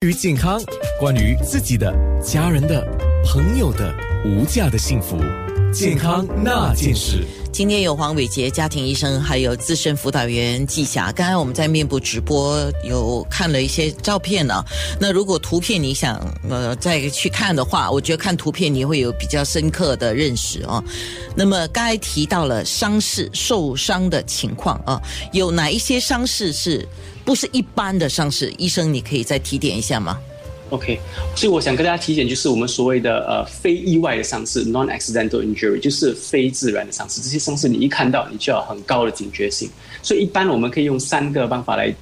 关于健康，关于自己的、家人的、朋友的无价的幸福，健康那件事。今天有黄伟杰家庭医生，还有资深辅导员季霞。刚才我们在面部直播有看了一些照片呢。那如果图片你想呃再去看的话，我觉得看图片你会有比较深刻的认识啊。那么刚才提到了伤势受伤的情况啊，有哪一些伤势是不是一般的伤势？医生，你可以再提点一下吗？OK，所以我想跟大家提点，就是我们所谓的呃非意外的伤势 （non-accidental injury），就是非自然的伤势。这些伤势你一看到，你就要很高的警觉性。所以一般我们可以用三个方法来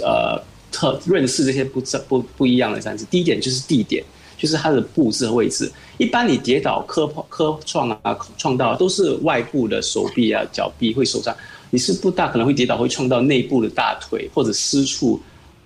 呃特认识这些不不不一样的伤势。第一点就是地点，就是它的布置和位置。一般你跌倒、磕破、磕撞啊、撞到都是外部的手臂啊、脚臂会受伤，你是不大可能会跌倒会撞到内部的大腿或者私处。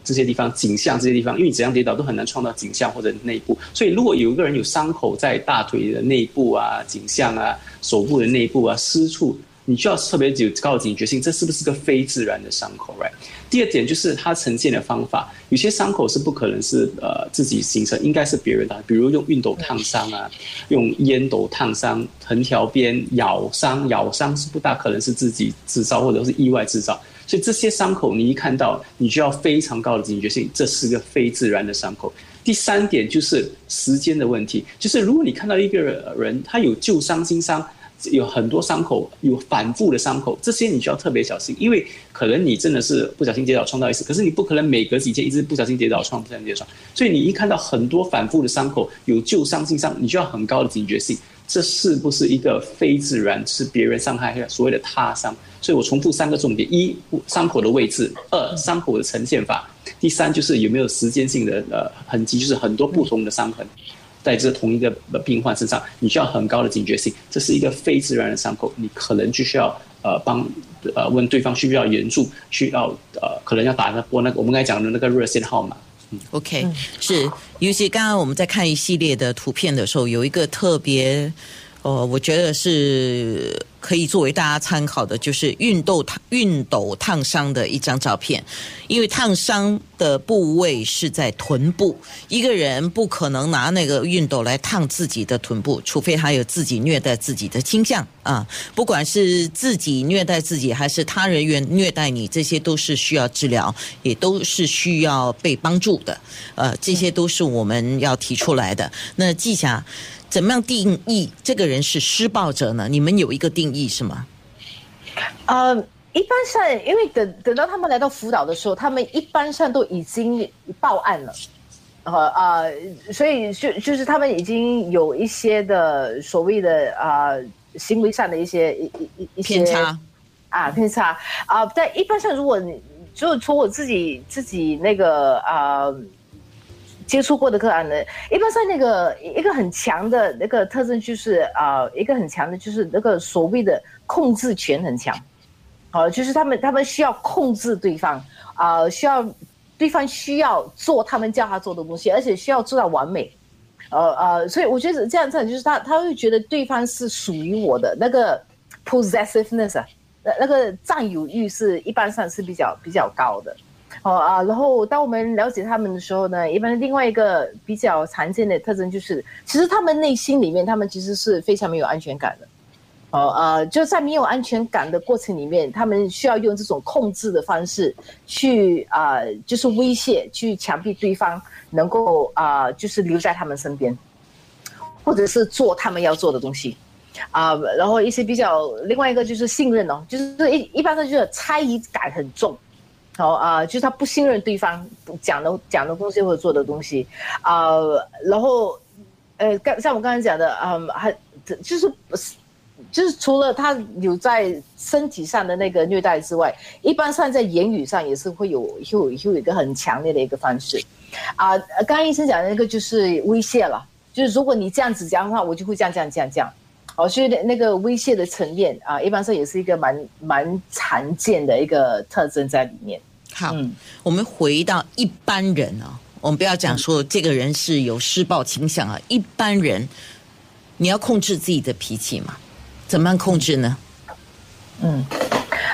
这些地方颈项这些地方，因为你怎样跌倒都很难撞到颈项或者内部，所以如果有一个人有伤口在大腿的内部啊、颈项啊、手部的内部啊、私处，你就要特别有高的警觉性，这是不是个非自然的伤口？Right？第二点就是它呈现的方法，有些伤口是不可能是呃自己形成，应该是别人的，比如用熨斗烫伤啊，用烟斗烫伤、横条边咬伤，咬伤是不大可能是自己制造或者是意外制造。所以这些伤口你一看到，你就要非常高的警觉性，这是个非自然的伤口。第三点就是时间的问题，就是如果你看到一个人他有旧伤、新伤，有很多伤口，有反复的伤口，这些你就要特别小心，因为可能你真的是不小心跌倒撞到一次，可是你不可能每隔几天一直不小心跌倒撞、不小心跌倒撞，所以你一看到很多反复的伤口，有旧伤、新伤，你就要很高的警觉性。这是不是一个非自然是别人伤害所谓的他伤？所以我重复三个重点：一、伤口的位置；二、伤口的呈现法；第三就是有没有时间性的呃痕迹，就是很多不同的伤痕在这同一个病患身上，你需要很高的警觉性。这是一个非自然的伤口，你可能就需要呃帮呃问对方需不需要援助，需要呃可能要打那拨那个我们刚才讲的那个热线号码。OK，是，尤其刚刚我们在看一系列的图片的时候，有一个特别，呃，我觉得是可以作为大家参考的，就是熨斗烫熨斗烫伤的一张照片，因为烫伤的部位是在臀部，一个人不可能拿那个熨斗来烫自己的臀部，除非他有自己虐待自己的倾向啊，不管是自己虐待自己，还是他人员虐待你，这些都是需要治疗，也都是需要被帮助的，呃，这些都是我们要提出来的。那季霞，怎么样定义这个人是施暴者呢？你们有一个定义是吗？呃，一般上，因为等等到他们来到辅导的时候，他们一般上都已经报案了，呃呃，所以就就是他们已经有一些的所谓的啊、呃、行为上的一些一一一些偏差啊偏差啊、但一般上如果你就从我自己自己那个啊。接触过的个案呢，一般上那个一个很强的那个特征就是啊、一个很强的就是那个所谓的控制权很强，呃，就是他们他们需要控制对方啊、需要对方需要做他们叫他做的东西，而且需要做到完美，呃呃，所以我觉得这样子就是他他会觉得对方是属于我的那个 possessiveness，那那个占有欲是一般上是比较比较高的。哦啊，然后当我们了解他们的时候呢，一般另外一个比较常见的特征就是，其实他们内心里面，他们其实是非常没有安全感的。哦呃，就在没有安全感的过程里面，他们需要用这种控制的方式去啊、就是威胁，去强迫对方能够啊、就是留在他们身边，或者是做他们要做的东西。啊、然后一些比较，另外一个就是信任哦，就是一一般的就是猜疑感很重。好啊、就是他不信任对方讲的讲的东西或者做的东西啊、然后呃，刚像我刚才讲的，嗯，还就是就是除了他有在身体上的那个虐待之外，一般上在言语上也是会有有有一个很强烈的一个方式啊、刚刚医生讲的那个就是威胁了，就是如果你这样子讲的话，我就会这样这样这样这样。哦，所以那个威胁的层面啊，一般上也是一个蛮蛮常见的一个特征在里面。好，嗯、我们回到一般人啊、哦，我们不要讲说这个人是有施暴倾向啊，一般人你要控制自己的脾气嘛，怎么样控制呢？嗯，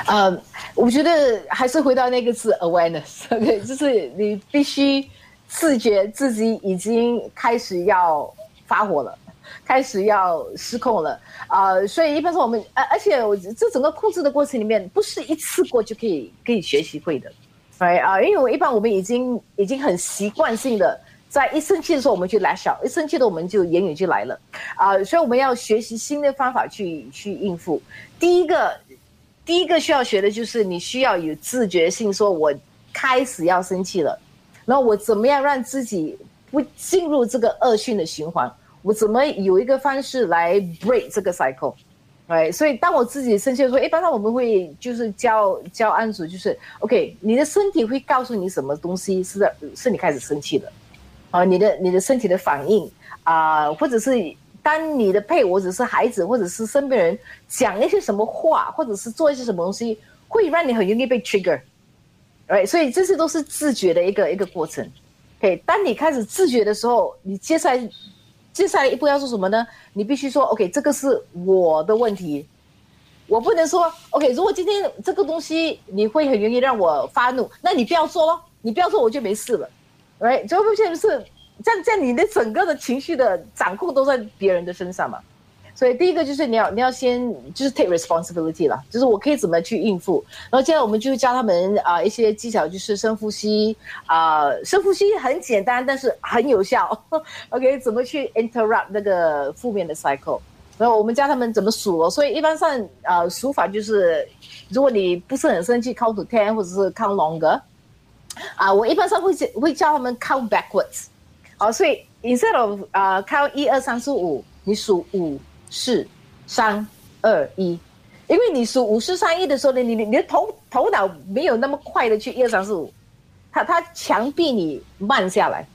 呃，我觉得还是回到那个字 awareness，OK，就是你必须自觉自己已经开始要发火了，开始要失控了。啊、所以一般说我们，呃，而且我这整个控制的过程里面，不是一次过就可以可以学习会的，对啊、因为我一般我们已经已经很习惯性的。在一生气的时候，我们就 lash out；一生气的我们就言语就来了，啊、所以我们要学习新的方法去去应付。第一个，第一个需要学的就是你需要有自觉性，说我开始要生气了，然后我怎么样让自己不进入这个恶性的循环？我怎么有一个方式来 break 这个 cycle？对，所以当我自己生气的时候，一般上我们会就是教教案主，就是 OK，你的身体会告诉你什么东西是在是你开始生气的。啊，你的你的身体的反应啊、或者是当你的配偶或者是孩子或者是身边人讲一些什么话，或者是做一些什么东西，会让你很容易被 trigger，对所以这些都是自觉的一个一个过程。OK，当你开始自觉的时候，你接下来接下来一步要做什么呢？你必须说 OK，这个是我的问题，我不能说 OK，如果今天这个东西你会很容易让我发怒，那你不要做咯，你不要做我就没事了。right？最后发现是这样，这样你的整个的情绪的掌控都在别人的身上嘛。所以第一个就是你要你要先就是 take responsibility 了，就是我可以怎么去应付。然后接下来我们就教他们啊、一些技巧，就是深呼吸啊、深呼吸很简单，但是很有效。OK，怎么去 interrupt 那个负面的 cycle？然后我们教他们怎么数哦，所以一般上呃数法就是，如果你不是很生气，count to ten 或者是 count longer。啊，我一般上会会教他们 count backwards，好，所以 instead of 啊、count 一二三四五，你数五四三二一，因为你数五四三一的时候呢，你你你的头头脑没有那么快的去一二三四五，它它强逼你慢下来。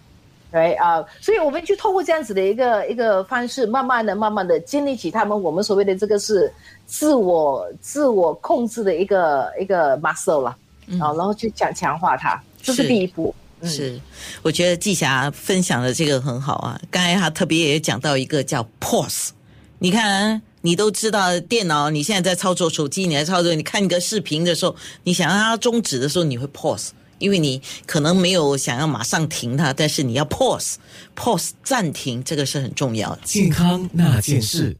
对啊、所以我们就透过这样子的一个一个方式，慢慢的、慢慢的建立起他们我们所谓的这个是自我自我控制的一个一个 muscle 了。啊，然后去强强化它，这是是第一步。嗯是，我觉得季霞分享的这个很好啊。刚才她特别也讲到一个叫 pause，你看、你都知道电脑，你现在在操作手机，你在操作，你看一个视频的时候，你想让它终止的时候，你会 pause，因为你可能没有想要马上停它，但是你要 pause，pause 暂停，这个是很重要的。健康那件事。